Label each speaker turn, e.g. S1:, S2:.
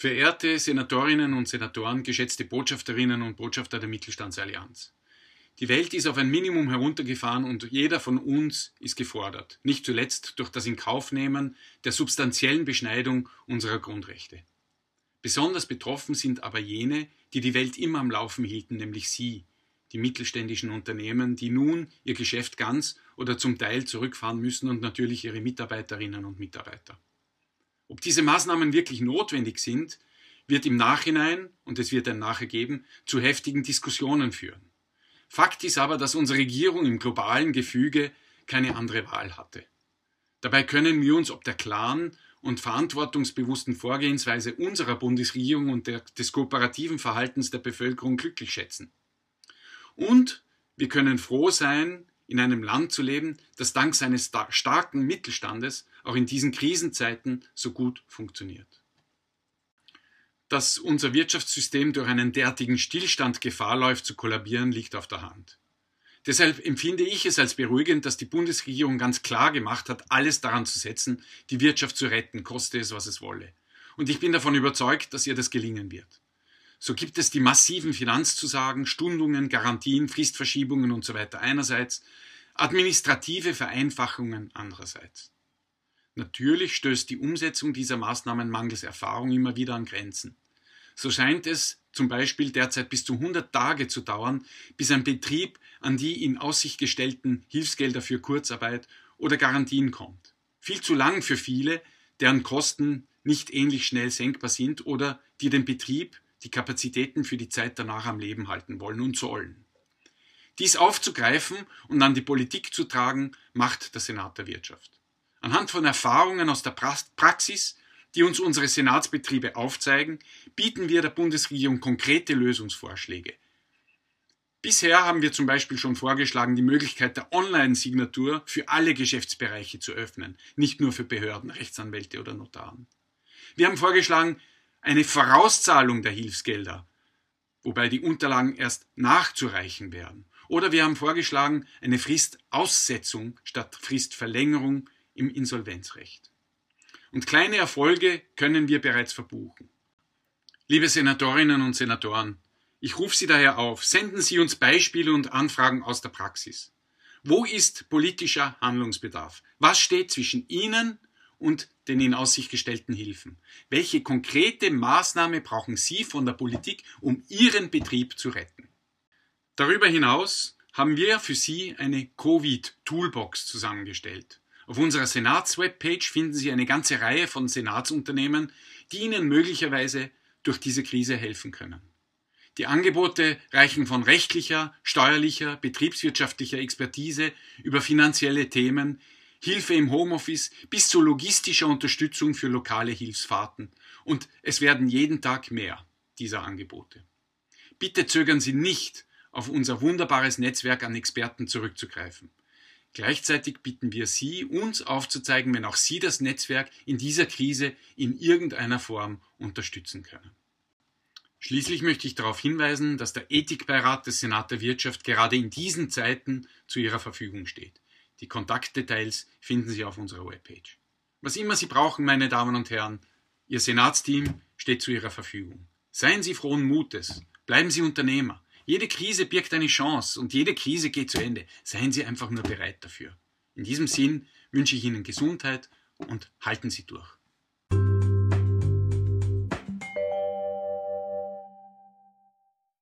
S1: Verehrte Senatorinnen und Senatoren, geschätzte Botschafterinnen und Botschafter der Mittelstandsallianz. Die Welt ist auf ein Minimum heruntergefahren und jeder von uns ist gefordert, nicht zuletzt durch das Inkaufnehmen der substanziellen Beschneidung unserer Grundrechte. Besonders betroffen sind aber jene, die die Welt immer am Laufen hielten, nämlich Sie, die mittelständischen Unternehmen, die nun ihr Geschäft ganz oder zum Teil zurückfahren müssen und natürlich ihre Mitarbeiterinnen und Mitarbeiter. Ob diese Maßnahmen wirklich notwendig sind, wird im Nachhinein, und es wird ein Nachher geben, zu heftigen Diskussionen führen. Fakt ist aber, dass unsere Regierung im globalen Gefüge keine andere Wahl hatte. Dabei können wir uns ob der klaren und verantwortungsbewussten Vorgehensweise unserer Bundesregierung und der, des kooperativen Verhaltens der Bevölkerung glücklich schätzen. Und wir können froh sein, in einem Land zu leben, das dank seines starken Mittelstandes auch in diesen Krisenzeiten so gut funktioniert. Dass unser Wirtschaftssystem durch einen derartigen Stillstand Gefahr läuft zu kollabieren, liegt auf der Hand. Deshalb empfinde ich es als beruhigend, dass die Bundesregierung ganz klar gemacht hat, alles daran zu setzen, die Wirtschaft zu retten, koste es, was es wolle. Und ich bin davon überzeugt, dass ihr das gelingen wird. So gibt es die massiven Finanzzusagen, Stundungen, Garantien, Fristverschiebungen und so einerseits, administrative Vereinfachungen andererseits. Natürlich stößt die Umsetzung dieser Maßnahmen mangels Erfahrung immer wieder an Grenzen. So scheint es zum Beispiel derzeit bis zu 100 Tage zu dauern, bis ein Betrieb an die in Aussicht gestellten Hilfsgelder für Kurzarbeit oder Garantien kommt. Viel zu lang für viele, deren Kosten nicht ähnlich schnell senkbar sind oder die den Betrieb die Kapazitäten für die Zeit danach am Leben halten wollen und sollen. Dies aufzugreifen und an die Politik zu tragen, macht der Senat der Wirtschaft. Anhand von Erfahrungen aus der Praxis, die uns unsere Senatsbetriebe aufzeigen, bieten wir der Bundesregierung konkrete Lösungsvorschläge. Bisher haben wir zum Beispiel schon vorgeschlagen, die Möglichkeit der Online-Signatur für alle Geschäftsbereiche zu öffnen, nicht nur für Behörden, Rechtsanwälte oder Notaren. Wir haben vorgeschlagen, eine Vorauszahlung der Hilfsgelder, wobei die Unterlagen erst nachzureichen werden. Oder wir haben vorgeschlagen, eine Fristaussetzung statt Fristverlängerung im Insolvenzrecht. Und kleine Erfolge können wir bereits verbuchen. Liebe Senatorinnen und Senatoren, ich rufe Sie daher auf, senden Sie uns Beispiele und Anfragen aus der Praxis. Wo ist politischer Handlungsbedarf? Was steht zwischen Ihnen und den in Aussicht gestellten Hilfen. Welche konkrete Maßnahme brauchen Sie von der Politik, um Ihren Betrieb zu retten? Darüber hinaus haben wir für Sie eine Covid-Toolbox zusammengestellt. Auf unserer Senats-Webpage finden Sie eine ganze Reihe von Senatsunternehmen, die Ihnen möglicherweise durch diese Krise helfen können. Die Angebote reichen von rechtlicher, steuerlicher, betriebswirtschaftlicher Expertise über finanzielle Themen Hilfe im Homeoffice bis zu logistischer Unterstützung für lokale Hilfsfahrten. Und es werden jeden Tag mehr dieser Angebote. Bitte zögern Sie nicht, auf unser wunderbares Netzwerk an Experten zurückzugreifen. Gleichzeitig bitten wir Sie, uns aufzuzeigen, wenn auch Sie das Netzwerk in dieser Krise in irgendeiner Form unterstützen können. Schließlich möchte ich darauf hinweisen, dass der Ethikbeirat des Senat der Wirtschaft gerade in diesen Zeiten zu Ihrer Verfügung steht. Die Kontaktdetails finden Sie auf unserer Webpage. Was immer Sie brauchen, meine Damen und Herren, Ihr Senatsteam steht zu Ihrer Verfügung. Seien Sie frohen Mutes, bleiben Sie Unternehmer. Jede Krise birgt eine Chance und jede Krise geht zu Ende. Seien Sie einfach nur bereit dafür. In diesem Sinn wünsche ich Ihnen Gesundheit und halten Sie durch.